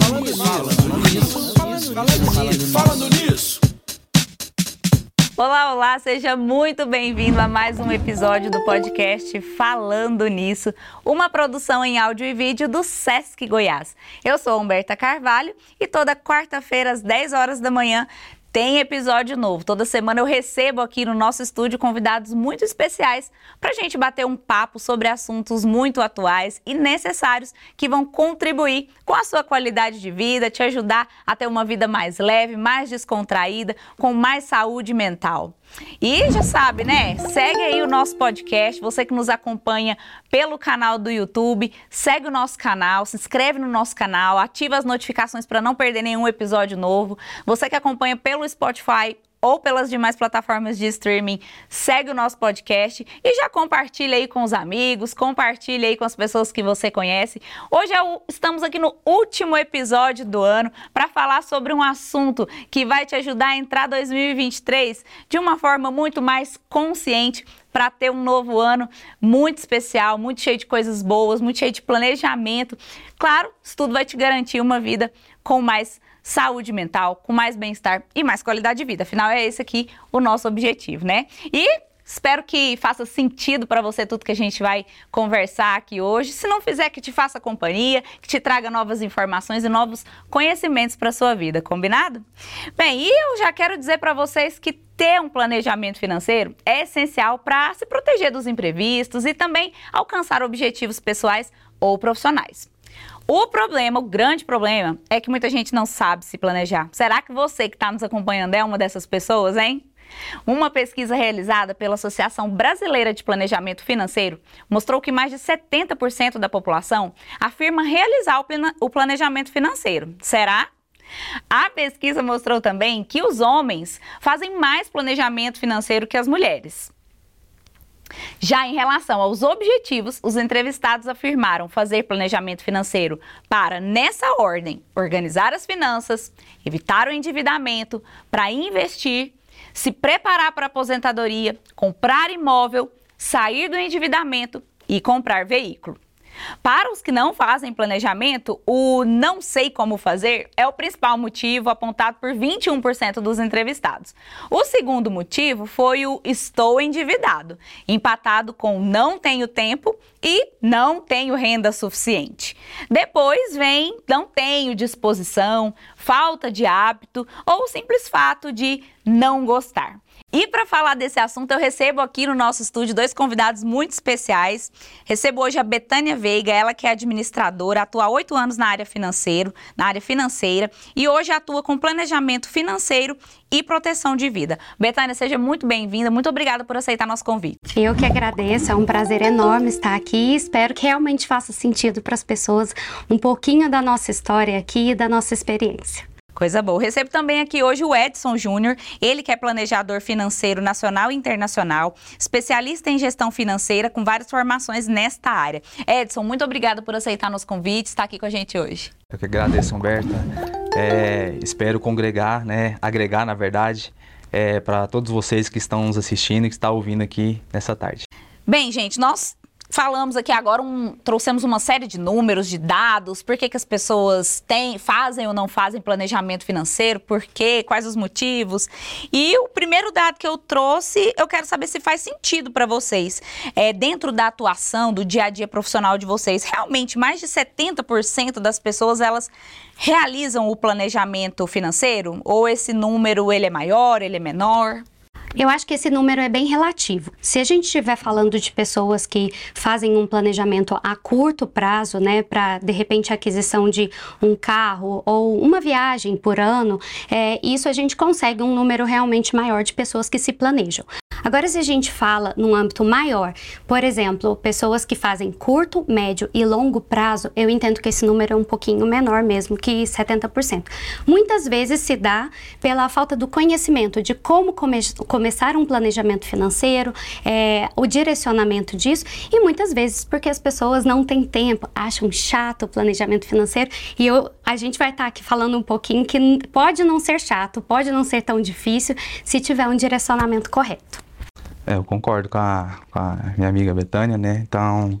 Falando nisso. Falando nisso. Falando nisso. Olá, olá, seja muito bem-vindo a mais um episódio do podcast Falando Nisso, uma produção em áudio e vídeo do Sesc Goiás. Eu sou Humberta Carvalho e toda quarta-feira às 10 horas da manhã tem episódio novo. Toda semana eu recebo aqui no nosso estúdio convidados muito especiais para a gente bater um papo sobre assuntos muito atuais e necessários que vão contribuir com a sua qualidade de vida, te ajudar a ter uma vida mais leve, mais descontraída, com mais saúde mental. E já sabe, né? Segue aí o nosso podcast. Você que nos acompanha pelo canal do YouTube, segue o nosso canal, se inscreve no nosso canal, ativa as notificações para não perder nenhum episódio novo. Você que acompanha pelo Spotify, ou pelas demais plataformas de streaming, segue o nosso podcast e já compartilha aí com os amigos, compartilha aí com as pessoas que você conhece. Hoje é o, estamos aqui no último episódio do ano para falar sobre um assunto que vai te ajudar a entrar 2023 de uma forma muito mais consciente para ter um novo ano muito especial, muito cheio de coisas boas, muito cheio de planejamento. Claro, isso tudo vai te garantir uma vida com mais saúde mental, com mais bem-estar e mais qualidade de vida. Afinal, é esse aqui o nosso objetivo, né? E Espero que faça sentido para você tudo que a gente vai conversar aqui hoje. Se não fizer, que te faça companhia, que te traga novas informações e novos conhecimentos para sua vida, combinado? Bem, e eu já quero dizer para vocês que ter um planejamento financeiro é essencial para se proteger dos imprevistos e também alcançar objetivos pessoais ou profissionais. O problema, o grande problema, é que muita gente não sabe se planejar. Será que você que está nos acompanhando é uma dessas pessoas, hein? Uma pesquisa realizada pela Associação Brasileira de Planejamento Financeiro mostrou que mais de 70% da população afirma realizar o planejamento financeiro. Será? A pesquisa mostrou também que os homens fazem mais planejamento financeiro que as mulheres. Já em relação aos objetivos, os entrevistados afirmaram fazer planejamento financeiro para, nessa ordem, organizar as finanças, evitar o endividamento, para investir, se preparar para a aposentadoria, comprar imóvel, sair do endividamento e comprar veículo. Para os que não fazem planejamento, o não sei como fazer é o principal motivo apontado por 21% dos entrevistados. O segundo motivo foi o estou endividado, empatado com não tenho tempo e não tenho renda suficiente. Depois vem não tenho disposição, falta de hábito ou o simples fato de não gostar. E para falar desse assunto, eu recebo aqui no nosso estúdio dois convidados muito especiais. Recebo hoje a Betânia Veiga, ela que é administradora, atua há oito anos na área financeira, na área financeira e hoje atua com planejamento financeiro e proteção de vida. Betânia, seja muito bem-vinda, muito obrigada por aceitar nosso convite. Eu que agradeço, é um prazer enorme estar aqui espero que realmente faça sentido para as pessoas um pouquinho da nossa história aqui e da nossa experiência. Coisa boa. Recebo também aqui hoje o Edson Júnior, ele que é planejador financeiro nacional e internacional, especialista em gestão financeira com várias formações nesta área. Edson, muito obrigada por aceitar nosso convite, estar aqui com a gente hoje. Eu que agradeço, Humberta. É, espero congregar, né, agregar, na verdade, é, para todos vocês que estão nos assistindo e que estão ouvindo aqui nessa tarde. Bem, gente, nós Falamos aqui agora, um, trouxemos uma série de números, de dados, por que, que as pessoas têm, fazem ou não fazem planejamento financeiro, por quê, quais os motivos. E o primeiro dado que eu trouxe, eu quero saber se faz sentido para vocês. É, dentro da atuação, do dia a dia profissional de vocês, realmente mais de 70% das pessoas, elas realizam o planejamento financeiro? Ou esse número, ele é maior, ele é menor? Eu acho que esse número é bem relativo. Se a gente estiver falando de pessoas que fazem um planejamento a curto prazo, né, para de repente a aquisição de um carro ou uma viagem por ano, é, isso a gente consegue um número realmente maior de pessoas que se planejam. Agora, se a gente fala num âmbito maior, por exemplo, pessoas que fazem curto, médio e longo prazo, eu entendo que esse número é um pouquinho menor mesmo que 70%. Muitas vezes se dá pela falta do conhecimento de como come começar um planejamento financeiro, é, o direcionamento disso, e muitas vezes porque as pessoas não têm tempo, acham chato o planejamento financeiro, e eu, a gente vai estar aqui falando um pouquinho que pode não ser chato, pode não ser tão difícil se tiver um direcionamento correto. É, eu concordo com a, com a minha amiga Betânia, né? Então,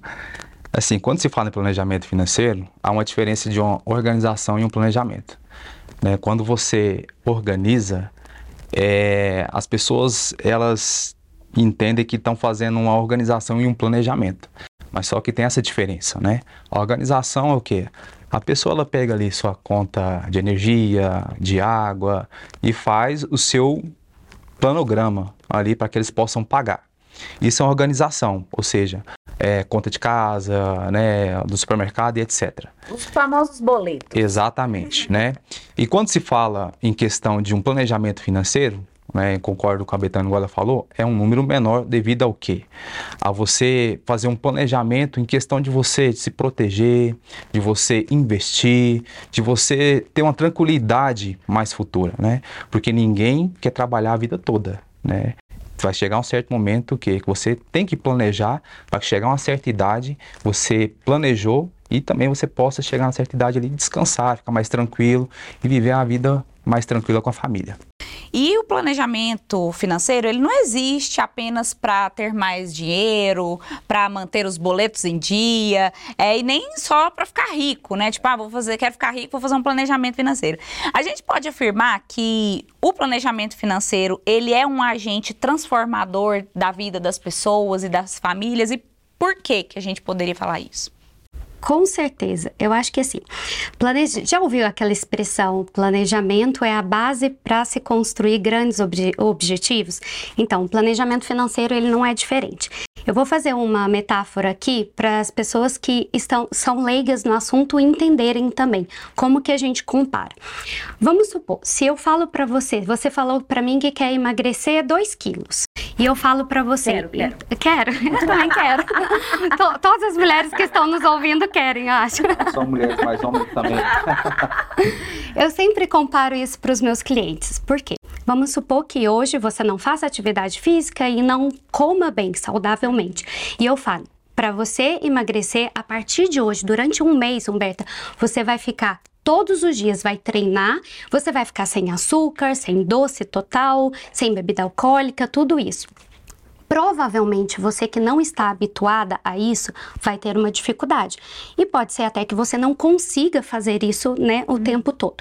Assim, quando se fala em planejamento financeiro, há uma diferença de uma organização e um planejamento. Né? Quando você organiza, é, as pessoas elas entendem que estão fazendo uma organização e um planejamento. Mas só que tem essa diferença, né? A organização é o quê? A pessoa ela pega ali sua conta de energia, de água e faz o seu planograma ali para que eles possam pagar. Isso é uma organização, ou seja, é, conta de casa, né, do supermercado e etc. Os famosos boletos. Exatamente, né? E quando se fala em questão de um planejamento financeiro, né, concordo com a Betânia igual ela falou, é um número menor devido ao quê? A você fazer um planejamento em questão de você se proteger, de você investir, de você ter uma tranquilidade mais futura, né? Porque ninguém quer trabalhar a vida toda, né? vai chegar um certo momento que você tem que planejar para chegar a uma certa idade, você planejou e também você possa chegar a uma certa idade ali descansar, ficar mais tranquilo e viver a vida mais tranquila com a família. E o planejamento financeiro, ele não existe apenas para ter mais dinheiro, para manter os boletos em dia, é, e nem só para ficar rico, né? Tipo, ah, vou fazer, quero ficar rico, vou fazer um planejamento financeiro. A gente pode afirmar que o planejamento financeiro, ele é um agente transformador da vida das pessoas e das famílias, e por que que a gente poderia falar isso? Com certeza. Eu acho que assim, planeja... já ouviu aquela expressão planejamento é a base para se construir grandes obje... objetivos? Então, o planejamento financeiro ele não é diferente. Eu vou fazer uma metáfora aqui para as pessoas que estão são leigas no assunto entenderem também como que a gente compara. Vamos supor, se eu falo para você, você falou para mim que quer emagrecer 2 quilos. E eu falo para você. Quero, quero. Quero, eu também quero. Todas as mulheres que estão nos ouvindo querem, eu acho. São mulheres, mas homens também. eu sempre comparo isso para os meus clientes. Por quê? Vamos supor que hoje você não faça atividade física e não coma bem, saudavelmente. E eu falo, para você emagrecer a partir de hoje, durante um mês, Humberta, você vai ficar todos os dias vai treinar, você vai ficar sem açúcar, sem doce total, sem bebida alcoólica, tudo isso provavelmente você que não está habituada a isso vai ter uma dificuldade. E pode ser até que você não consiga fazer isso, né, o hum. tempo todo.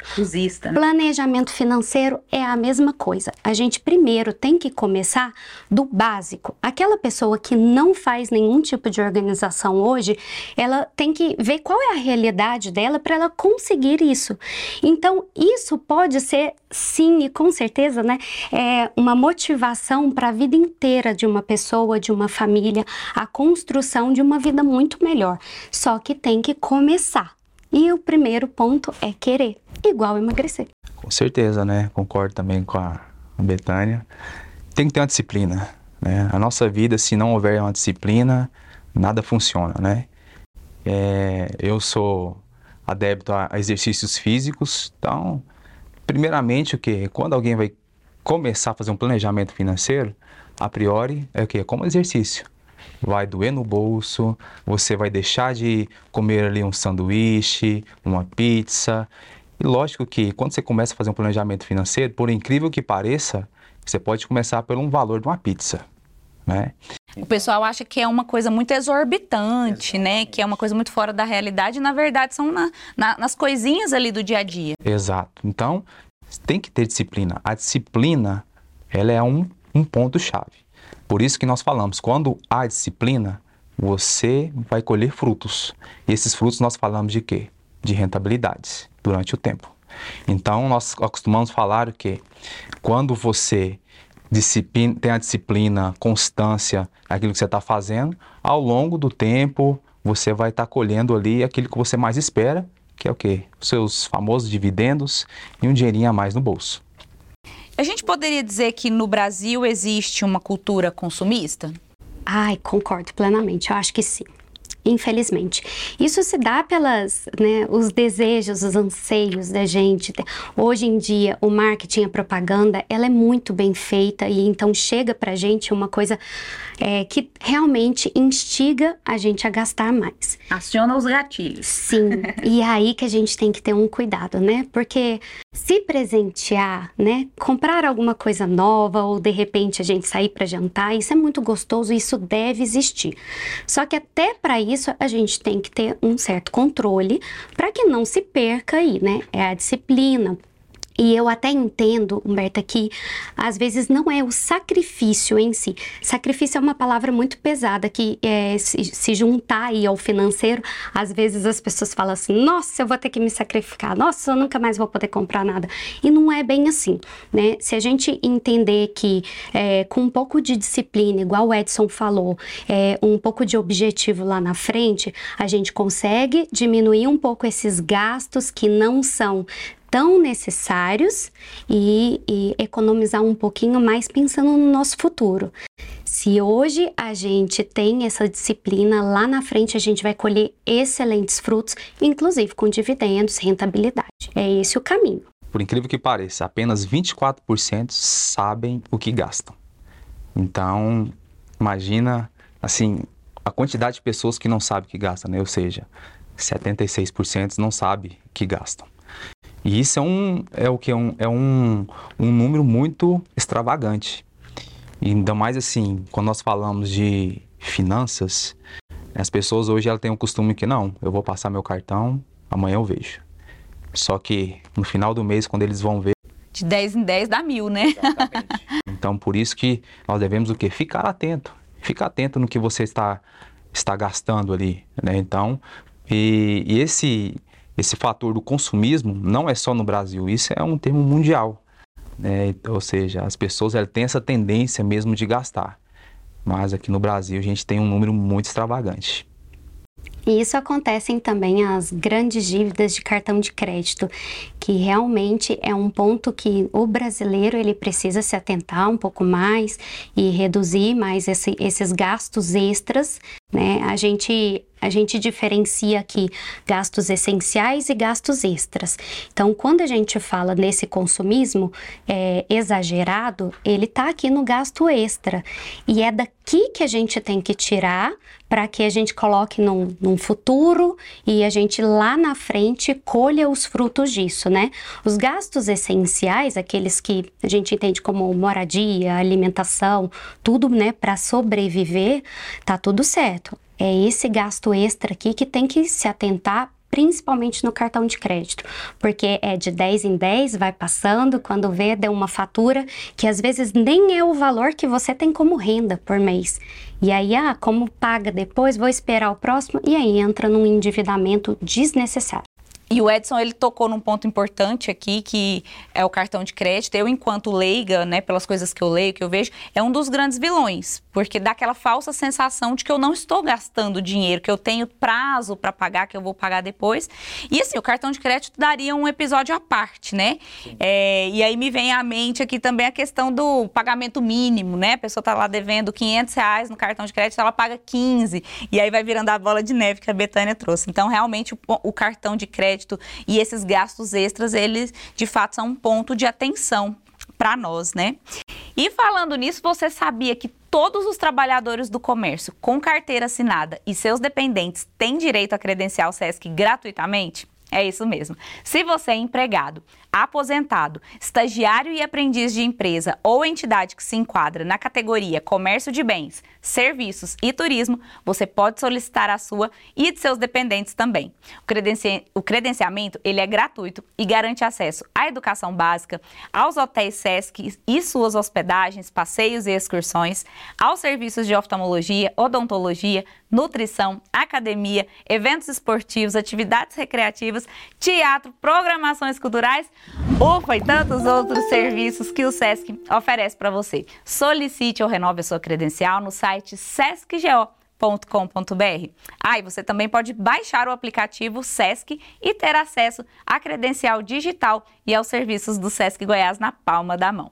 Né? Planejamento financeiro é a mesma coisa. A gente primeiro tem que começar do básico. Aquela pessoa que não faz nenhum tipo de organização hoje, ela tem que ver qual é a realidade dela para ela conseguir isso. Então, isso pode ser sim e com certeza, né, é uma motivação para a vida inteira de uma pessoa, de uma família, a construção de uma vida muito melhor. Só que tem que começar. E o primeiro ponto é querer, igual emagrecer. Com certeza, né? Concordo também com a Betânia. Tem que ter uma disciplina, né? A nossa vida, se não houver uma disciplina, nada funciona, né? É, eu sou adepto a exercícios físicos, então, primeiramente, o que? Quando alguém vai começar a fazer um planejamento financeiro, a priori, é o que? Como exercício. Vai doer no bolso, você vai deixar de comer ali um sanduíche, uma pizza. E lógico que quando você começa a fazer um planejamento financeiro, por incrível que pareça, você pode começar pelo um valor de uma pizza. Né? O pessoal acha que é uma coisa muito exorbitante, Exato. né? Que é uma coisa muito fora da realidade. E, na verdade, são na, na, nas coisinhas ali do dia a dia. Exato. Então, tem que ter disciplina. A disciplina, ela é um um ponto-chave. Por isso que nós falamos, quando há disciplina, você vai colher frutos. E esses frutos nós falamos de quê? De rentabilidades durante o tempo. Então, nós acostumamos falar que quando você tem a disciplina, constância naquilo que você está fazendo, ao longo do tempo você vai estar tá colhendo ali aquilo que você mais espera, que é o quê? Os seus famosos dividendos e um dinheirinho a mais no bolso. A gente poderia dizer que no Brasil existe uma cultura consumista? Ai, concordo plenamente. Eu acho que sim infelizmente. Isso se dá pelas, né, os desejos, os anseios da gente. Hoje em dia, o marketing, a propaganda, ela é muito bem feita e então chega pra gente uma coisa é, que realmente instiga a gente a gastar mais. Aciona os gatilhos. Sim, e é aí que a gente tem que ter um cuidado, né? Porque se presentear, né, comprar alguma coisa nova ou de repente a gente sair para jantar, isso é muito gostoso, isso deve existir. Só que até para isso isso, a gente tem que ter um certo controle para que não se perca aí, né? É a disciplina, e eu até entendo, Humberta, que às vezes não é o sacrifício em si. Sacrifício é uma palavra muito pesada que é, se, se, juntar aí ao financeiro, às vezes as pessoas falam assim: nossa, eu vou ter que me sacrificar, nossa, eu nunca mais vou poder comprar nada. E não é bem assim, né? Se a gente entender que é, com um pouco de disciplina, igual o Edson falou, é, um pouco de objetivo lá na frente, a gente consegue diminuir um pouco esses gastos que não são tão necessários e, e economizar um pouquinho mais pensando no nosso futuro. Se hoje a gente tem essa disciplina, lá na frente a gente vai colher excelentes frutos, inclusive com dividendos, rentabilidade. É esse o caminho. Por incrível que pareça, apenas 24% sabem o que gastam. Então, imagina, assim, a quantidade de pessoas que não sabem o que gastam, né? Ou seja, 76% não sabem o que gastam. E isso é um é o que é um, é um, um número muito extravagante. E ainda mais assim, quando nós falamos de finanças, as pessoas hoje ela têm o costume que não, eu vou passar meu cartão, amanhã eu vejo. Só que no final do mês, quando eles vão ver. De 10 em 10 dá mil, né? Exatamente. então, por isso que nós devemos o quê? Ficar atento. Ficar atento no que você está, está gastando ali. Né? Então, e, e esse esse fator do consumismo não é só no Brasil, isso é um termo mundial. Né? Ou seja, as pessoas têm essa tendência mesmo de gastar. Mas aqui no Brasil a gente tem um número muito extravagante. E isso acontecem também as grandes dívidas de cartão de crédito, que realmente é um ponto que o brasileiro ele precisa se atentar um pouco mais e reduzir mais esse, esses gastos extras, né? A gente a gente diferencia aqui gastos essenciais e gastos extras. Então, quando a gente fala nesse consumismo é, exagerado, ele está aqui no gasto extra. E é daqui que a gente tem que tirar para que a gente coloque num, num futuro e a gente lá na frente colha os frutos disso, né? Os gastos essenciais, aqueles que a gente entende como moradia, alimentação, tudo, né, para sobreviver, tá tudo certo é esse gasto extra aqui que tem que se atentar principalmente no cartão de crédito, porque é de 10 em 10, vai passando, quando vê, deu uma fatura que às vezes nem é o valor que você tem como renda por mês. E aí, ah, como paga depois, vou esperar o próximo, e aí entra num endividamento desnecessário. E o Edson, ele tocou num ponto importante aqui, que é o cartão de crédito. Eu, enquanto leiga, né, pelas coisas que eu leio, que eu vejo, é um dos grandes vilões, porque dá aquela falsa sensação de que eu não estou gastando dinheiro, que eu tenho prazo para pagar, que eu vou pagar depois. E assim, o cartão de crédito daria um episódio à parte, né? É, e aí me vem à mente aqui também a questão do pagamento mínimo, né? A pessoa está lá devendo 500 reais no cartão de crédito, ela paga 15, e aí vai virando a bola de neve que a Betânia trouxe. Então, realmente, o, o cartão de crédito crédito e esses gastos extras, eles de fato são um ponto de atenção para nós, né? E falando nisso, você sabia que todos os trabalhadores do comércio com carteira assinada e seus dependentes têm direito a credencial SESC gratuitamente? É isso mesmo. Se você é empregado, aposentado, estagiário e aprendiz de empresa ou entidade que se enquadra na categoria comércio de bens, serviços e turismo, você pode solicitar a sua e de seus dependentes também. O, credenci... o credenciamento ele é gratuito e garante acesso à educação básica, aos hotéis SESC e suas hospedagens, passeios e excursões, aos serviços de oftalmologia, odontologia, nutrição, academia, eventos esportivos, atividades recreativas, teatro, programações culturais, ufa e tantos outros serviços que o SESC oferece para você. Solicite ou renove a sua credencial no site sescgo.com.br. Ah, e você também pode baixar o aplicativo SESC e ter acesso à credencial digital e aos serviços do SESC Goiás na palma da mão.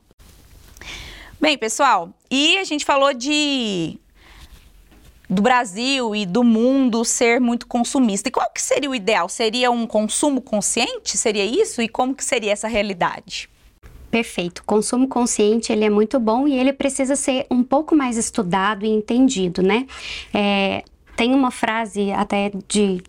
Bem, pessoal, e a gente falou de do Brasil e do mundo ser muito consumista. E qual que seria o ideal? Seria um consumo consciente? Seria isso? E como que seria essa realidade? Perfeito. Consumo consciente ele é muito bom e ele precisa ser um pouco mais estudado e entendido, né? É, tem uma frase até de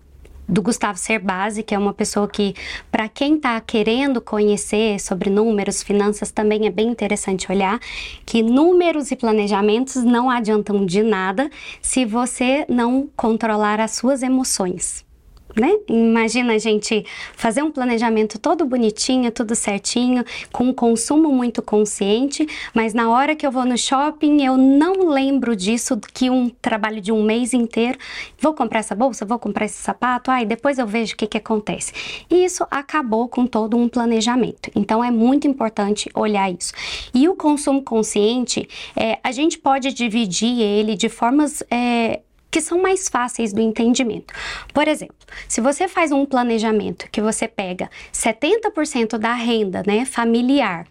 do Gustavo Cerbasi, que é uma pessoa que, para quem está querendo conhecer sobre números, finanças, também é bem interessante olhar que números e planejamentos não adiantam de nada se você não controlar as suas emoções né? Imagina a gente fazer um planejamento todo bonitinho, tudo certinho, com um consumo muito consciente, mas na hora que eu vou no shopping eu não lembro disso que um trabalho de um mês inteiro. Vou comprar essa bolsa, vou comprar esse sapato, aí ah, depois eu vejo o que, que acontece. E isso acabou com todo um planejamento. Então é muito importante olhar isso. E o consumo consciente, é, a gente pode dividir ele de formas. É, que são mais fáceis do entendimento. Por exemplo, se você faz um planejamento que você pega 70% da renda né, familiar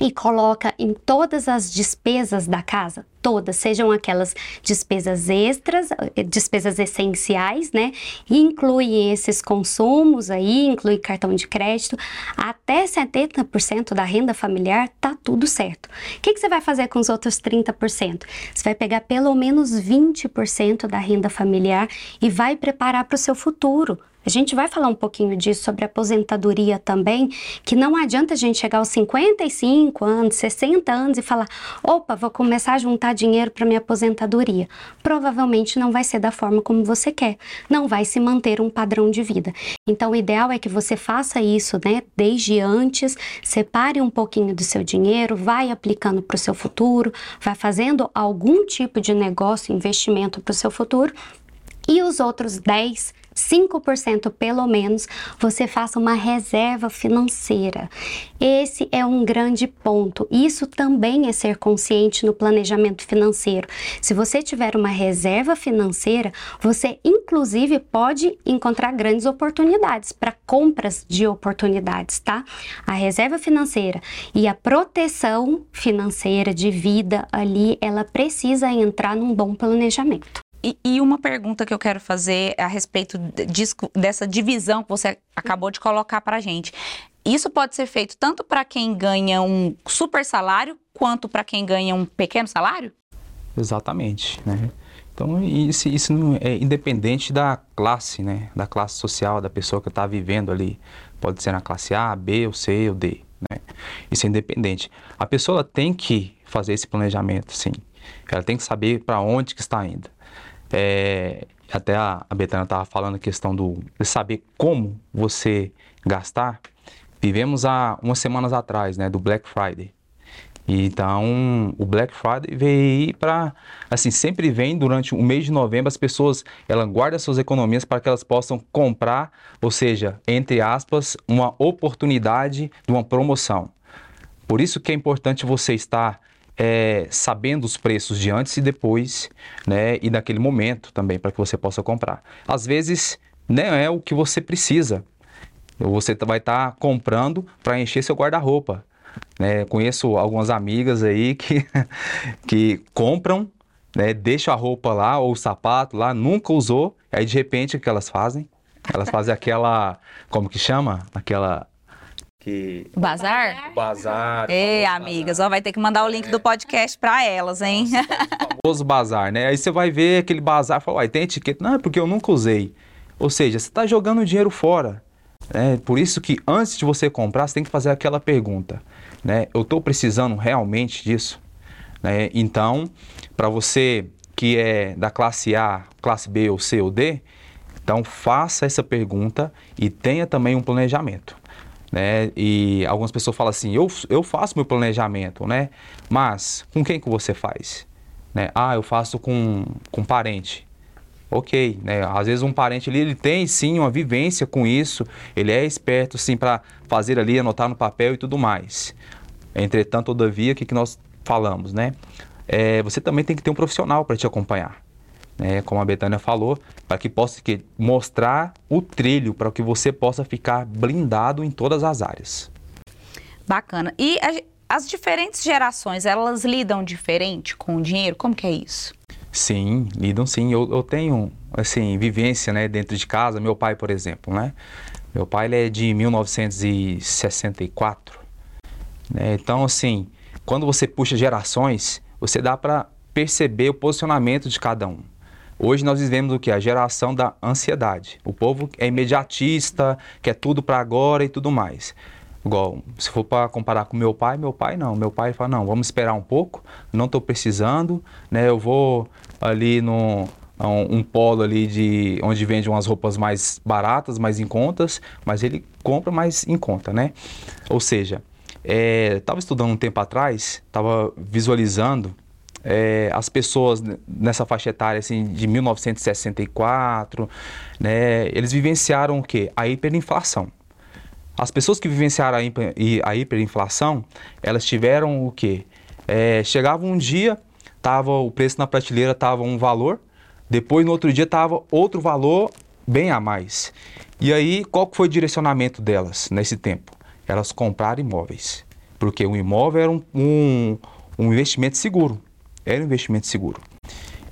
e coloca em todas as despesas da casa, todas, sejam aquelas despesas extras, eh, despesas essenciais, né? Inclui esses consumos aí, inclui cartão de crédito, até 70% da renda familiar, tá tudo certo. O que, que você vai fazer com os outros 30%? Você vai pegar pelo menos 20% da renda familiar e vai preparar para o seu futuro. A gente vai falar um pouquinho disso sobre aposentadoria também, que não adianta a gente chegar aos 55 anos, 60 anos e falar: opa, vou começar a juntar dinheiro para minha aposentadoria. Provavelmente não vai ser da forma como você quer, não vai se manter um padrão de vida. Então, o ideal é que você faça isso, né, desde antes, separe um pouquinho do seu dinheiro, vai aplicando para o seu futuro, vai fazendo algum tipo de negócio, investimento para o seu futuro e os outros 10 5% pelo menos, você faça uma reserva financeira. Esse é um grande ponto. Isso também é ser consciente no planejamento financeiro. Se você tiver uma reserva financeira, você inclusive pode encontrar grandes oportunidades para compras de oportunidades, tá? A reserva financeira e a proteção financeira de vida ali, ela precisa entrar num bom planejamento. E, e, uma pergunta que eu quero fazer a respeito disso, dessa divisão que você acabou de colocar para a gente. Isso pode ser feito tanto para quem ganha um super salário quanto para quem ganha um pequeno salário? Exatamente, né? Então isso, isso é independente da classe, né? Da classe social da pessoa que está vivendo ali. Pode ser na classe A, B, ou C ou D, né? Isso é independente. A pessoa tem que fazer esse planejamento, sim. Ela tem que saber para onde que está indo. É, até a, a Betânia estava falando a questão do, de saber como você gastar. Vivemos há umas semanas atrás, né, do Black Friday. Então, o Black Friday veio para, assim, sempre vem durante o mês de novembro, as pessoas, elas guardam suas economias para que elas possam comprar, ou seja, entre aspas, uma oportunidade de uma promoção. Por isso que é importante você estar é, sabendo os preços de antes e depois, né, e naquele momento também, para que você possa comprar. Às vezes, não né, é o que você precisa. Você vai estar tá comprando para encher seu guarda-roupa. Né? Conheço algumas amigas aí que, que compram, né, deixam a roupa lá ou o sapato lá, nunca usou, aí de repente o que elas fazem? Elas fazem aquela, como que chama? Aquela que bazar? Bazar. Ei, amigas, bazar. ó, vai ter que mandar o link é. do podcast para elas, hein? Nossa, o famoso bazar, né? Aí você vai ver aquele bazar, fala, uai, tem etiqueta? Não, é porque eu nunca usei. Ou seja, você está jogando dinheiro fora. Né? Por isso que antes de você comprar, você tem que fazer aquela pergunta, né? Eu estou precisando realmente disso? Né? Então, para você que é da classe A, classe B ou C ou D, então faça essa pergunta e tenha também um planejamento né? E algumas pessoas falam assim, eu, eu faço meu planejamento, né? Mas com quem que você faz? Né? Ah, eu faço com, com parente. Ok, né? Às vezes um parente ali, ele tem sim uma vivência com isso, ele é esperto sim para fazer ali, anotar no papel e tudo mais. Entretanto, todavia, o que, que nós falamos, né? É, você também tem que ter um profissional para te acompanhar né, como a Betânia falou, para que possa que, mostrar o trilho para que você possa ficar blindado em todas as áreas. Bacana. E a, as diferentes gerações, elas lidam diferente com o dinheiro? Como que é isso? Sim, lidam sim. Eu, eu tenho, assim, vivência, né, dentro de casa. Meu pai, por exemplo, né? Meu pai, ele é de 1964. Né? Então, assim, quando você puxa gerações, você dá para perceber o posicionamento de cada um. Hoje nós vivemos o que? A geração da ansiedade. O povo é imediatista, quer tudo para agora e tudo mais. Igual, se for para comparar com meu pai, meu pai não. Meu pai fala, não, vamos esperar um pouco, não estou precisando, né? Eu vou ali no um, um, polo ali de onde vende umas roupas mais baratas, mais em contas, mas ele compra mais em conta, né? Ou seja, estava é, estudando um tempo atrás, estava visualizando é, as pessoas nessa faixa etária assim, de 1964, né, eles vivenciaram o quê? A hiperinflação. As pessoas que vivenciaram a, hiper, a hiperinflação, elas tiveram o quê? É, chegava um dia, tava, o preço na prateleira estava um valor, depois no outro dia estava outro valor bem a mais. E aí, qual foi o direcionamento delas nesse tempo? Elas compraram imóveis. Porque o imóvel era um, um, um investimento seguro era um investimento seguro.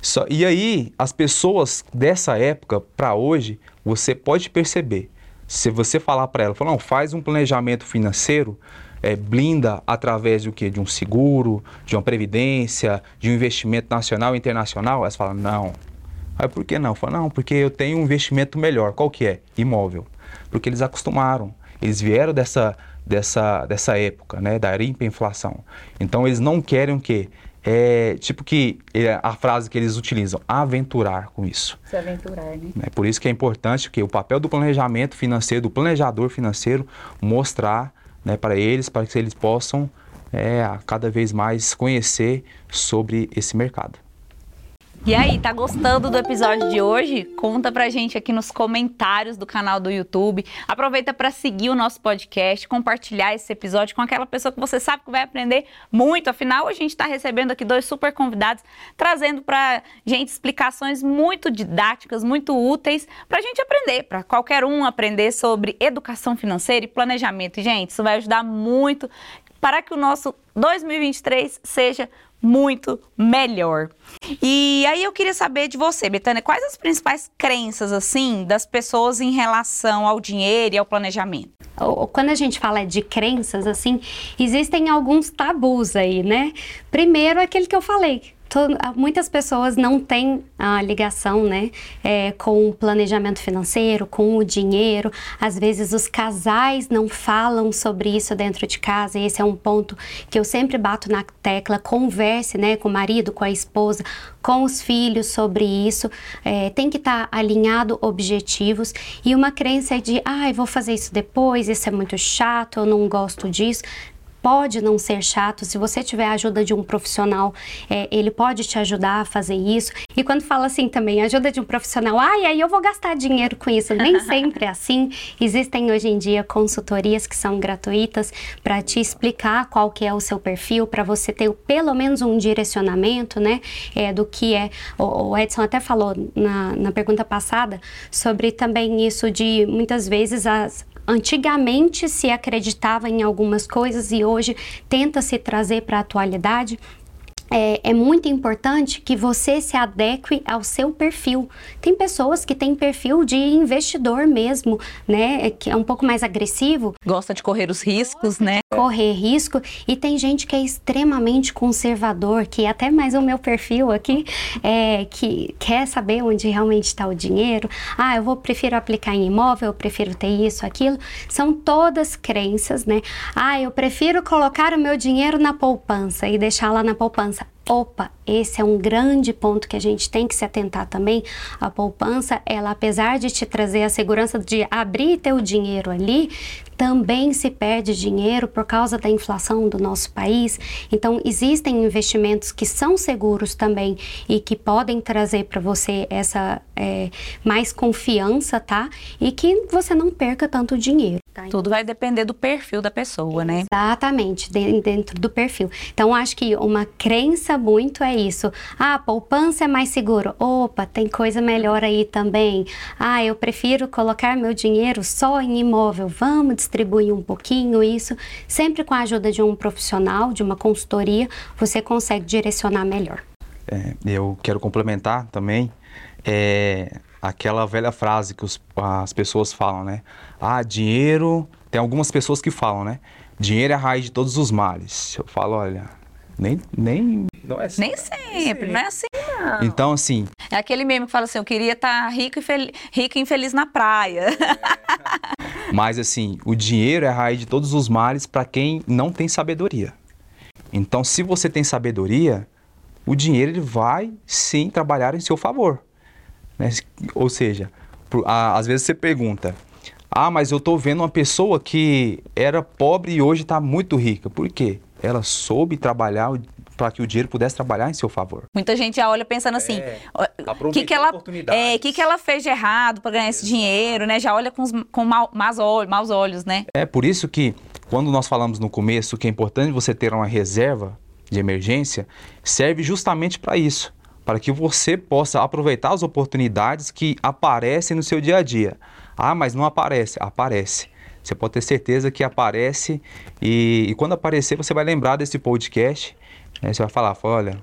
Só, e aí, as pessoas dessa época para hoje, você pode perceber. Se você falar para ela, falar, não, faz um planejamento financeiro, é, blinda através do que? De um seguro, de uma previdência, de um investimento nacional e internacional, elas falam, não. Aí por que não? Fala, não, porque eu tenho um investimento melhor. Qual que é? Imóvel. Porque eles acostumaram. Eles vieram dessa, dessa, dessa época, né? Da hiperinflação. Então eles não querem o quê? É tipo que é a frase que eles utilizam, aventurar com isso. Se aventurar, né? É por isso que é importante que o papel do planejamento financeiro, do planejador financeiro, mostrar né, para eles, para que eles possam é, cada vez mais conhecer sobre esse mercado. E aí, tá gostando do episódio de hoje? Conta pra gente aqui nos comentários do canal do YouTube. Aproveita para seguir o nosso podcast, compartilhar esse episódio com aquela pessoa que você sabe que vai aprender muito. Afinal, a gente está recebendo aqui dois super convidados trazendo pra gente explicações muito didáticas, muito úteis pra gente aprender, para qualquer um aprender sobre educação financeira e planejamento. E, gente, isso vai ajudar muito para que o nosso 2023 seja muito melhor. E aí eu queria saber de você, Betânia, quais as principais crenças assim das pessoas em relação ao dinheiro e ao planejamento? Quando a gente fala de crenças assim, existem alguns tabus aí, né? Primeiro aquele que eu falei, muitas pessoas não têm a ligação né, é, com o planejamento financeiro, com o dinheiro. Às vezes os casais não falam sobre isso dentro de casa, e esse é um ponto que eu sempre bato na tecla. Converse né, com o marido, com a esposa, com os filhos sobre isso. É, tem que estar tá alinhado objetivos e uma crença de, ah, vou fazer isso depois, isso é muito chato, eu não gosto disso pode não ser chato. Se você tiver a ajuda de um profissional, é, ele pode te ajudar a fazer isso. E quando fala assim também, ajuda de um profissional, ai, aí eu vou gastar dinheiro com isso. Nem sempre é assim. Existem hoje em dia consultorias que são gratuitas para te explicar qual que é o seu perfil, para você ter pelo menos um direcionamento, né, é, do que é. O, o Edson até falou na, na pergunta passada sobre também isso de muitas vezes as, Antigamente se acreditava em algumas coisas e hoje tenta se trazer para a atualidade é, é, muito importante que você se adeque ao seu perfil. Tem pessoas que têm perfil de investidor mesmo, né? É que é um pouco mais agressivo. Gosta de correr os riscos, né? Correr risco. E tem gente que é extremamente conservador, que até mais o meu perfil aqui, é, que quer saber onde realmente está o dinheiro. Ah, eu vou prefiro aplicar em imóvel, eu prefiro ter isso, aquilo. São todas crenças, né? Ah, eu prefiro colocar o meu dinheiro na poupança e deixar lá na poupança さ。Opa, esse é um grande ponto que a gente tem que se atentar também. A poupança, ela apesar de te trazer a segurança de abrir teu dinheiro ali, também se perde dinheiro por causa da inflação do nosso país. Então, existem investimentos que são seguros também e que podem trazer para você essa é, mais confiança, tá? E que você não perca tanto dinheiro. Tá? Tudo vai depender do perfil da pessoa, né? Exatamente, dentro do perfil. Então, acho que uma crença muito é isso. Ah, poupança é mais seguro. Opa, tem coisa melhor aí também. Ah, eu prefiro colocar meu dinheiro só em imóvel. Vamos distribuir um pouquinho isso, sempre com a ajuda de um profissional, de uma consultoria, você consegue direcionar melhor. É, eu quero complementar também é, aquela velha frase que os, as pessoas falam, né? Ah, dinheiro. Tem algumas pessoas que falam, né? Dinheiro é a raiz de todos os males. Eu falo, olha, nem, nem, não é assim, nem sempre, não é assim Não. Então, assim. É aquele meme que fala assim: eu queria estar tá rico, e fel... rico e infeliz na praia. É. Mas, assim, o dinheiro é a raiz de todos os males para quem não tem sabedoria. Então, se você tem sabedoria, o dinheiro ele vai sim trabalhar em seu favor. Né? Ou seja, por, a, às vezes você pergunta: ah, mas eu estou vendo uma pessoa que era pobre e hoje está muito rica. Por quê? Ela soube trabalhar para que o dinheiro pudesse trabalhar em seu favor. Muita gente já olha pensando assim, é, o que que ela, é, que que ela fez de errado para ganhar esse dinheiro, né? Já olha com, os, com mal, maus, olhos, maus olhos, né? É por isso que quando nós falamos no começo que é importante você ter uma reserva de emergência, serve justamente para isso, para que você possa aproveitar as oportunidades que aparecem no seu dia a dia. Ah, mas não aparece. Aparece. Você pode ter certeza que aparece e, e quando aparecer você vai lembrar desse podcast. Né? Você vai falar, olha,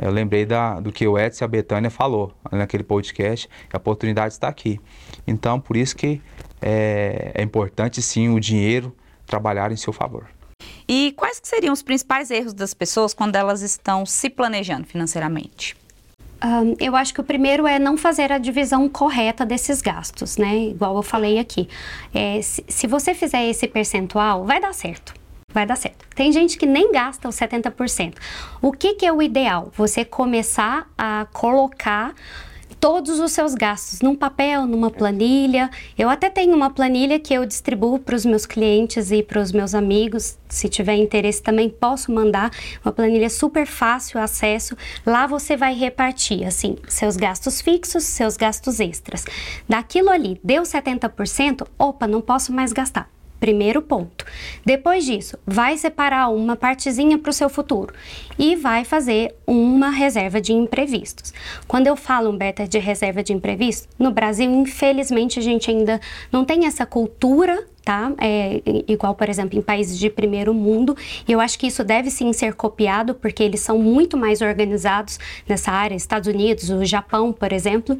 eu lembrei da, do que o Edson e a Betânia falou naquele podcast. A oportunidade está aqui. Então, por isso que é, é importante sim o dinheiro trabalhar em seu favor. E quais seriam os principais erros das pessoas quando elas estão se planejando financeiramente? Um, eu acho que o primeiro é não fazer a divisão correta desses gastos, né? Igual eu falei aqui. É, se, se você fizer esse percentual, vai dar certo vai dar certo. Tem gente que nem gasta os 70%. O que, que é o ideal? Você começar a colocar todos os seus gastos num papel, numa planilha. Eu até tenho uma planilha que eu distribuo para os meus clientes e para os meus amigos. Se tiver interesse também posso mandar uma planilha super fácil acesso. Lá você vai repartir assim, seus gastos fixos, seus gastos extras. Daquilo ali, deu 70%, opa, não posso mais gastar Primeiro ponto. Depois disso, vai separar uma partezinha para o seu futuro e vai fazer uma reserva de imprevistos. Quando eu falo, Humberta, de reserva de imprevistos, no Brasil, infelizmente, a gente ainda não tem essa cultura tá? É, igual, por exemplo, em países de primeiro mundo. E eu acho que isso deve sim ser copiado, porque eles são muito mais organizados nessa área. Estados Unidos, o Japão, por exemplo,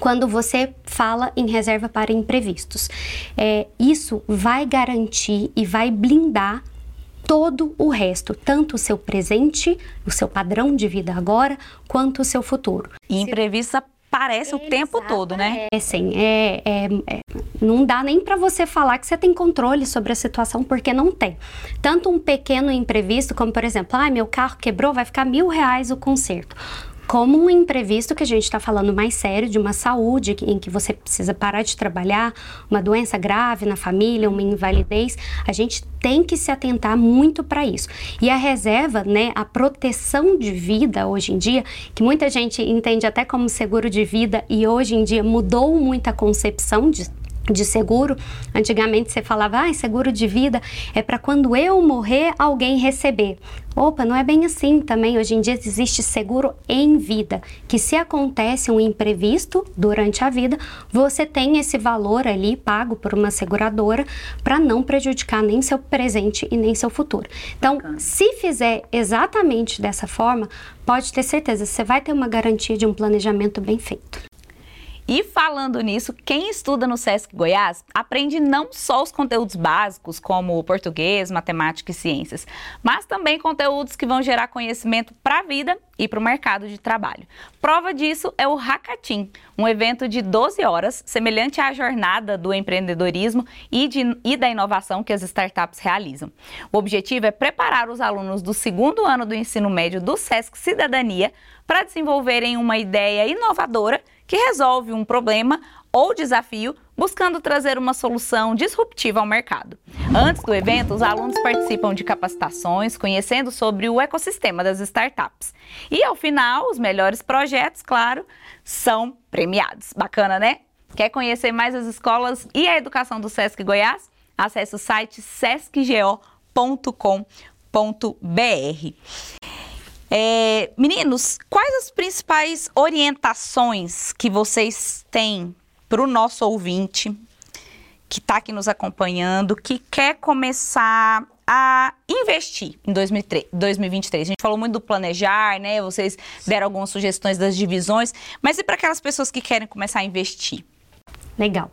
quando você fala em reserva para imprevistos. É, isso vai garantir e vai blindar todo o resto, tanto o seu presente, o seu padrão de vida agora, quanto o seu futuro. E imprevisto aparece o tempo todo, né? É, sim. É, é, é não dá nem para você falar que você tem controle sobre a situação, porque não tem. Tanto um pequeno imprevisto, como por exemplo, ah, meu carro quebrou, vai ficar mil reais o conserto como um imprevisto que a gente está falando mais sério de uma saúde em que você precisa parar de trabalhar, uma doença grave na família, uma invalidez, a gente tem que se atentar muito para isso. E a reserva, né, a proteção de vida hoje em dia, que muita gente entende até como seguro de vida e hoje em dia mudou muito a concepção de de seguro. Antigamente você falava, ah, seguro de vida é para quando eu morrer alguém receber. Opa, não é bem assim também. Hoje em dia existe seguro em vida, que se acontece um imprevisto durante a vida, você tem esse valor ali pago por uma seguradora para não prejudicar nem seu presente e nem seu futuro. Então, se fizer exatamente dessa forma, pode ter certeza, você vai ter uma garantia de um planejamento bem feito. E falando nisso, quem estuda no SESC Goiás aprende não só os conteúdos básicos, como português, matemática e ciências, mas também conteúdos que vão gerar conhecimento para a vida e para o mercado de trabalho. Prova disso é o Hackatim, um evento de 12 horas, semelhante à jornada do empreendedorismo e, de, e da inovação que as startups realizam. O objetivo é preparar os alunos do segundo ano do ensino médio do SESC Cidadania para desenvolverem uma ideia inovadora que resolve um problema ou desafio, buscando trazer uma solução disruptiva ao mercado. Antes do evento, os alunos participam de capacitações, conhecendo sobre o ecossistema das startups. E ao final, os melhores projetos, claro, são premiados. Bacana, né? Quer conhecer mais as escolas e a educação do SESC Goiás? Acesse o site sescgo.com.br. É, meninos, quais as principais orientações que vocês têm para o nosso ouvinte que está aqui nos acompanhando, que quer começar a investir em 2023. A gente falou muito do planejar, né? Vocês deram algumas sugestões das divisões, mas e para aquelas pessoas que querem começar a investir? Legal.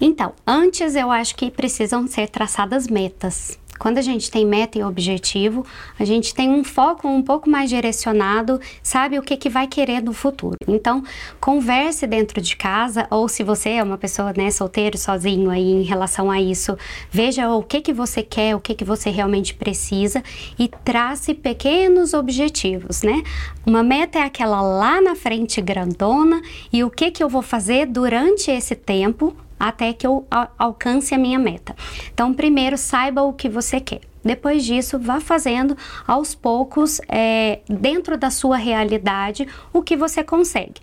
Então, antes eu acho que precisam ser traçadas metas Quando a gente tem meta e objetivo, a gente tem um foco um pouco mais direcionado, sabe o que, que vai querer no futuro. Então, converse dentro de casa, ou se você é uma pessoa né, solteiro, sozinho aí em relação a isso, veja o que, que você quer, o que, que você realmente precisa e trace pequenos objetivos, né? Uma meta é aquela lá na frente grandona e o que, que eu vou fazer durante esse tempo até que eu alcance a minha meta. Então, primeiro, saiba o que você quer. Depois disso, vá fazendo aos poucos, é, dentro da sua realidade, o que você consegue.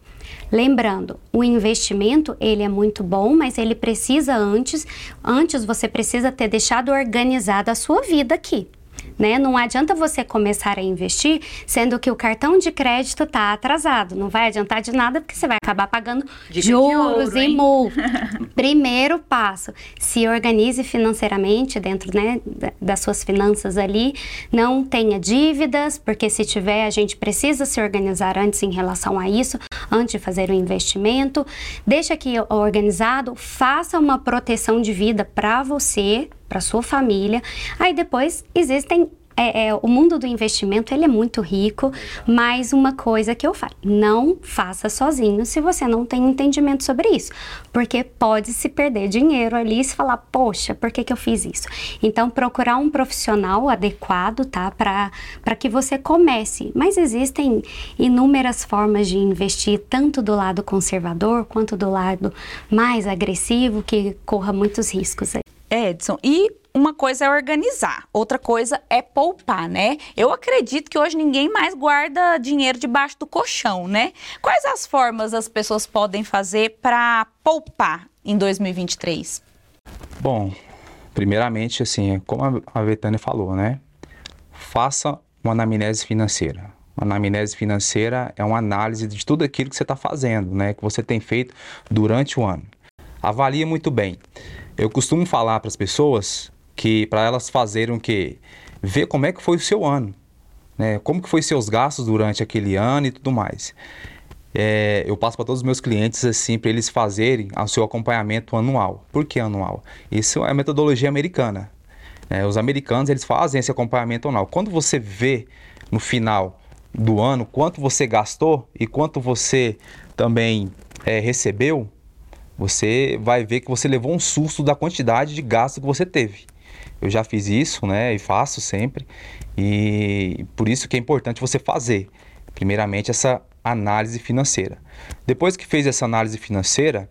Lembrando, o investimento ele é muito bom, mas ele precisa antes, antes você precisa ter deixado organizada a sua vida aqui né? Não adianta você começar a investir sendo que o cartão de crédito está atrasado. Não vai adiantar de nada porque você vai acabar pagando Dica juros ouro, e multa. Primeiro passo, se organize financeiramente dentro né, das suas finanças ali. Não tenha dívidas, porque se tiver, a gente precisa se organizar antes em relação a isso, antes de fazer o investimento. Deixa aqui organizado, faça uma proteção de vida para você, para sua família. Aí depois existem é, é, o mundo do investimento ele é muito rico, mas uma coisa que eu falo, não faça sozinho se você não tem entendimento sobre isso, porque pode se perder dinheiro ali e se falar, poxa, por que, que eu fiz isso? Então, procurar um profissional adequado, tá, para que você comece. Mas existem inúmeras formas de investir, tanto do lado conservador quanto do lado mais agressivo, que corra muitos riscos aí. Edson, e uma coisa é organizar, outra coisa é poupar, né? Eu acredito que hoje ninguém mais guarda dinheiro debaixo do colchão, né? Quais as formas as pessoas podem fazer para poupar em 2023? Bom, primeiramente, assim, como a Betânia falou, né? Faça uma anamnese financeira. Uma anamnese financeira é uma análise de tudo aquilo que você está fazendo, né? Que você tem feito durante o ano. Avalie muito bem. Eu costumo falar para as pessoas que para elas fazerem o que ver como é que foi o seu ano, né? Como que foi seus gastos durante aquele ano e tudo mais. É, eu passo para todos os meus clientes assim para eles fazerem o seu acompanhamento anual. Por que anual? Isso é a metodologia americana. É, os americanos eles fazem esse acompanhamento anual. Quando você vê no final do ano quanto você gastou e quanto você também é, recebeu, você vai ver que você levou um susto da quantidade de gasto que você teve. Eu já fiz isso, né, e faço sempre, e por isso que é importante você fazer, primeiramente, essa análise financeira. Depois que fez essa análise financeira,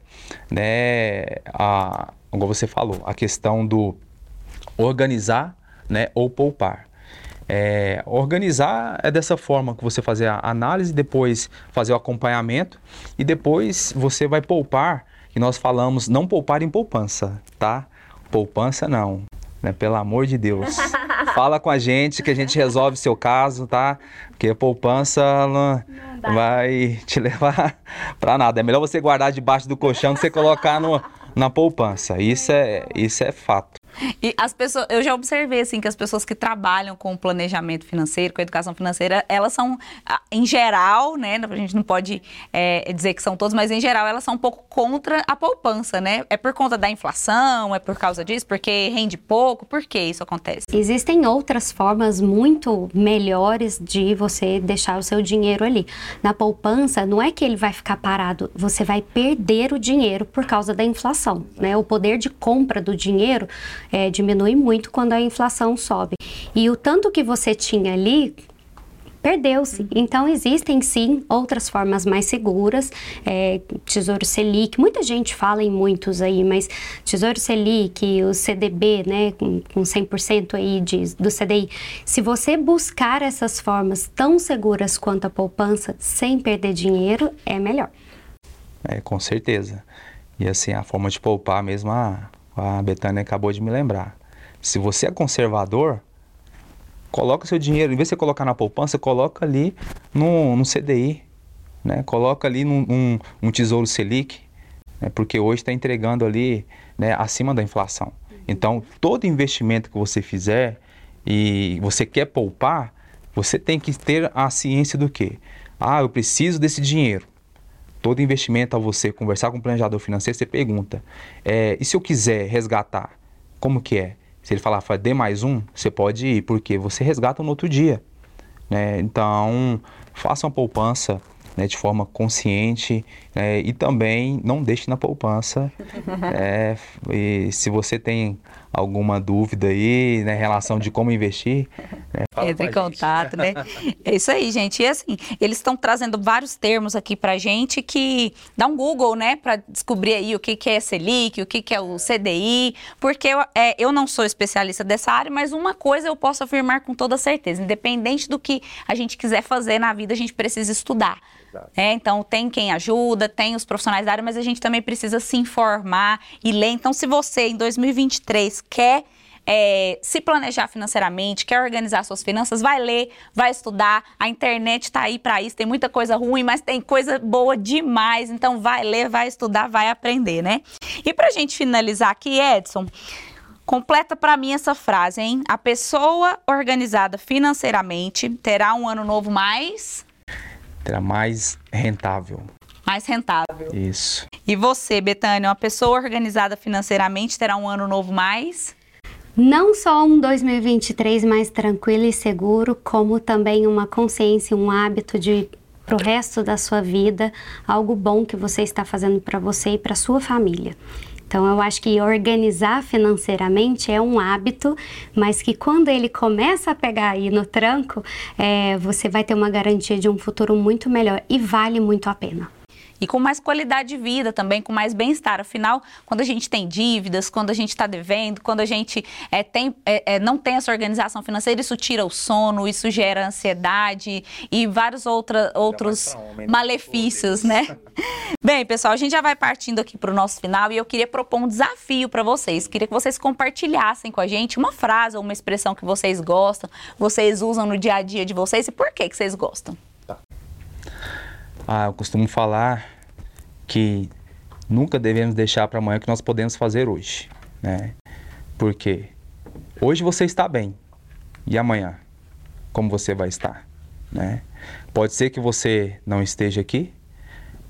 né, a, como você falou, a questão do organizar, né, ou poupar. É, organizar é dessa forma que você fazer a análise, depois fazer o acompanhamento e depois você vai poupar que nós falamos não poupar em poupança, tá? Poupança não, né? Pelo amor de Deus. Fala com a gente que a gente resolve seu caso, tá? Porque a poupança não, não vai te levar para nada. É melhor você guardar debaixo do colchão que você colocar no, na poupança. Isso é, isso é fato. E as pessoas, eu já observei assim que as pessoas que trabalham com planejamento financeiro, com educação financeira, elas são, em geral, né? A gente não pode é, dizer que são todos, mas em geral elas são um pouco contra a poupança, né? É por conta da inflação, é por causa disso, porque rende pouco, por que isso acontece? Existem outras formas muito melhores de você deixar o seu dinheiro ali. Na poupança, não é que ele vai ficar parado, você vai perder o dinheiro por causa da inflação, né? O poder de compra do dinheiro é, diminui muito quando a inflação sobe. E o tanto que você tinha ali perdeu-se. Então existem sim outras formas mais seguras, é, Tesouro Selic, muita gente fala em muitos aí, mas Tesouro Selic, o CDB, né, com, com 100% aí de, do CDI, se você buscar essas formas tão seguras quanto a poupança, sem perder dinheiro, é melhor. É, com certeza. E assim, a forma de poupar mesmo, a, a Betânia acabou de me lembrar. Se você é conservador, coloca seu dinheiro, em vez de você colocar na poupança, coloca ali no, no CDI, né? Coloca ali num, um, um tesouro Selic, né? porque hoje está entregando ali né, acima da inflação. Então, todo investimento que você fizer e você quer poupar, você tem que ter a ciência do que? Ah, eu preciso desse dinheiro. Todo investimento, ao você conversar com um planejador financeiro, você pergunta: é, e se eu quiser resgatar, como que é? Se ele falar, dê mais um, você pode ir, porque você resgata no outro dia. Né? Então, faça uma poupança né, de forma consciente é, e também não deixe na poupança. é, se você tem alguma dúvida aí, né, em relação de como investir, né, entre em contato, né? É isso aí, gente. E assim, eles estão trazendo vários termos aqui pra gente que dá um Google, né, para descobrir aí o que, que é Selic, o que, que é o CDI, porque eu, é, eu não sou especialista dessa área, mas uma coisa eu posso afirmar com toda certeza, independente do que a gente quiser fazer na vida, a gente precisa estudar. É, então, tem quem ajuda, tem os profissionais da área, mas a gente também precisa se informar e ler. Então, se você, em 2023, quer é, se planejar financeiramente, quer organizar suas finanças, vai ler, vai estudar. A internet está aí para isso. Tem muita coisa ruim, mas tem coisa boa demais. Então, vai ler, vai estudar, vai aprender, né? E para a gente finalizar aqui, Edson. Completa para mim essa frase, hein? A pessoa organizada financeiramente terá um ano novo mais terá mais rentável. Mais rentável. Isso. E você, Betânia, uma pessoa organizada financeiramente terá um ano novo mais? Não só um 2023 mais tranquilo e seguro, como também uma consciência, um hábito de para o resto da sua vida, algo bom que você está fazendo para você e para sua família. Então, eu acho que organizar financeiramente é um hábito, mas que quando ele começa a pegar aí no tranco, é, você vai ter uma garantia de um futuro muito melhor e vale muito a pena e com mais qualidade de vida também, com mais bem-estar. Afinal, quando a gente tem dívidas, quando a gente está devendo, quando a gente é, tem, é, é, não tem essa organização financeira, isso tira o sono, isso gera ansiedade e vários outra, outros homem, né? malefícios, né? Bem, pessoal, a gente já vai partindo aqui para o nosso final e eu queria propor um desafio para vocês. Queria que vocês compartilhassem com a gente uma frase ou uma expressão que vocês gostam, vocês usam no dia a dia de vocês e por que, que vocês gostam. Ah, eu costumo falar que nunca devemos deixar para amanhã o que nós podemos fazer hoje, né? Porque hoje você está bem e amanhã como você vai estar, né? Pode ser que você não esteja aqui,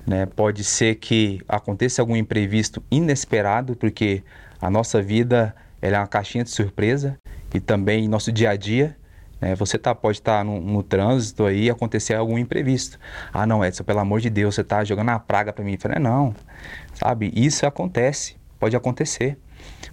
né? Pode ser que aconteça algum imprevisto inesperado, porque a nossa vida ela é uma caixinha de surpresa e também nosso dia a dia é, você tá, pode estar tá no, no, trânsito aí e acontecer algum imprevisto. Ah, não, Edson, pelo amor de Deus, você está jogando a praga para mim. Eu falei, não, sabe? Isso acontece, pode acontecer.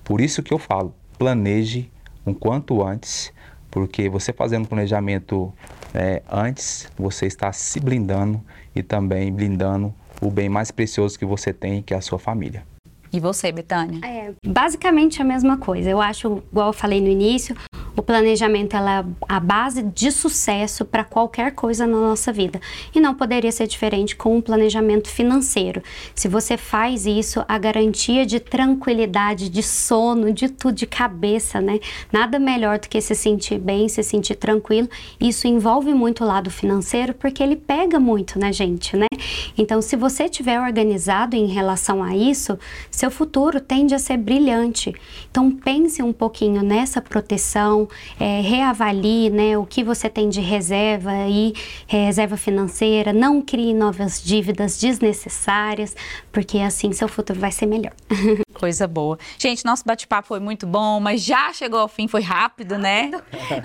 Por isso que eu falo, planeje um quanto antes, porque você fazendo planejamento é, antes, você está se blindando e também blindando o bem mais precioso que você tem, que é a sua família. E você, Betânia? É, basicamente a mesma coisa. Eu acho, igual eu falei no início, o planejamento é a base de sucesso para qualquer coisa na nossa vida. E não poderia ser diferente com o planejamento financeiro. Se você faz isso, a garantia de tranquilidade, de sono, de tudo, de cabeça, né? Nada melhor do que se sentir bem, se sentir tranquilo. Isso envolve muito o lado financeiro, porque ele pega muito na gente, né? Então, se você estiver organizado em relação a isso, seu futuro tende a ser brilhante. Então pense um pouquinho nessa proteção, é, reavalie né, o que você tem de reserva e reserva financeira, não crie novas dívidas desnecessárias, porque assim seu futuro vai ser melhor. Coisa boa. Gente, nosso bate-papo foi muito bom, mas já chegou ao fim, foi rápido, né?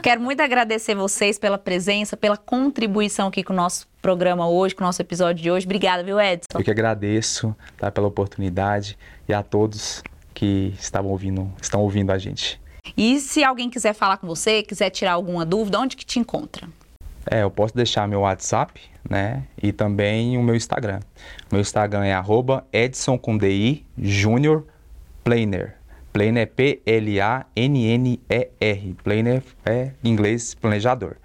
Quero muito agradecer vocês pela presença, pela contribuição aqui com o nosso programa hoje, com o nosso episódio de hoje. Obrigada, viu, Edson? Eu que agradeço tá, pela oportunidade e a todos que estavam ouvindo, estão ouvindo a gente. E se alguém quiser falar com você, quiser tirar alguma dúvida, onde que te encontra? É, eu posso deixar meu WhatsApp, né? E também o meu Instagram. Meu Instagram é arroba Edson com DI é P-L-A-N-N-E-R. Planner é em inglês planejador.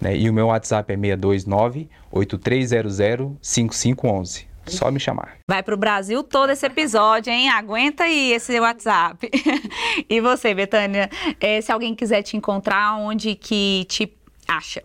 Né? E o meu WhatsApp é 629 8300 5511. Só me chamar. Vai para o Brasil todo esse episódio, hein? Aguenta aí esse WhatsApp. e você, Betânia, é, se alguém quiser te encontrar, onde que te acha?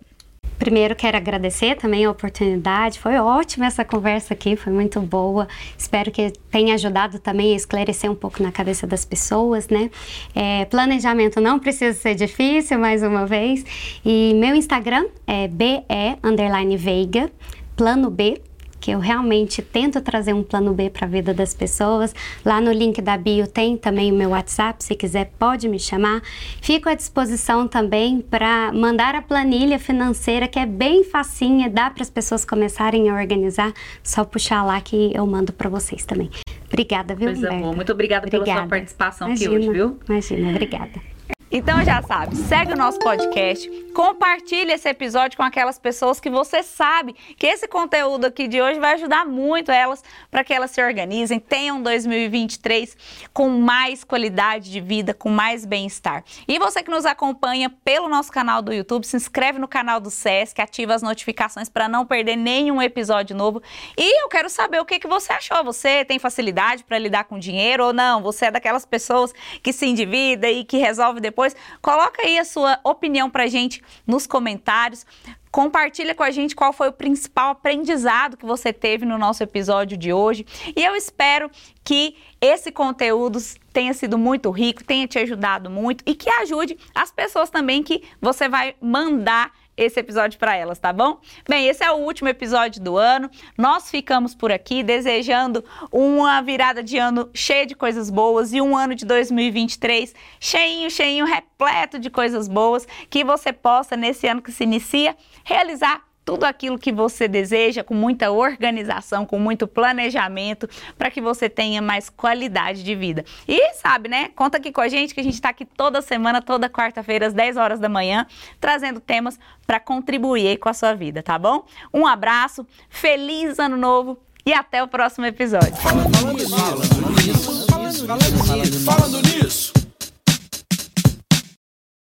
Primeiro quero agradecer também a oportunidade. Foi ótima essa conversa aqui, foi muito boa. Espero que tenha ajudado também a esclarecer um pouco na cabeça das pessoas, né? É, planejamento não precisa ser difícil, mais uma vez. E meu Instagram é be underline veiga, plano B que eu realmente tento trazer um plano B para a vida das pessoas. Lá no link da bio tem também o meu WhatsApp, se quiser pode me chamar. Fico à disposição também para mandar a planilha financeira, que é bem facinha, dá para as pessoas começarem a organizar. Só puxar lá que eu mando para vocês também. Obrigada, viu, Coisa Humberto? boa. Muito obrigada, obrigada. pela sua participação imagina, aqui hoje, viu? Imagina, obrigada. Então já sabe, segue o nosso podcast, compartilhe esse episódio com aquelas pessoas que você sabe que esse conteúdo aqui de hoje vai ajudar muito elas para que elas se organizem, tenham 2023 com mais qualidade de vida, com mais bem-estar. E você que nos acompanha pelo nosso canal do YouTube, se inscreve no canal do SESC, ativa as notificações para não perder nenhum episódio novo. E eu quero saber o que, que você achou. Você tem facilidade para lidar com dinheiro ou não? Você é daquelas pessoas que se endivida e que resolve depois depois. Coloca aí a sua opinião pra gente nos comentários. Compartilha com a gente qual foi o principal aprendizado que você teve no nosso episódio de hoje. E eu espero que esse conteúdo tenha sido muito rico, tenha te ajudado muito e que ajude as pessoas também que você vai mandar esse episódio para elas, tá bom? Bem, esse é o último episódio do ano. Nós ficamos por aqui desejando uma virada de ano cheia de coisas boas e um ano de 2023 cheinho, cheinho, repleto de coisas boas que você possa nesse ano que se inicia realizar tudo aquilo que você deseja, com muita organização, com muito planejamento, para que você tenha mais qualidade de vida. E sabe, né? Conta aqui com a gente que a gente está aqui toda semana, toda quarta-feira, às 10 horas da manhã, trazendo temas para contribuir com a sua vida, tá bom? Um abraço, feliz ano novo e até o próximo episódio. Falando nisso, falando nisso, falando nisso.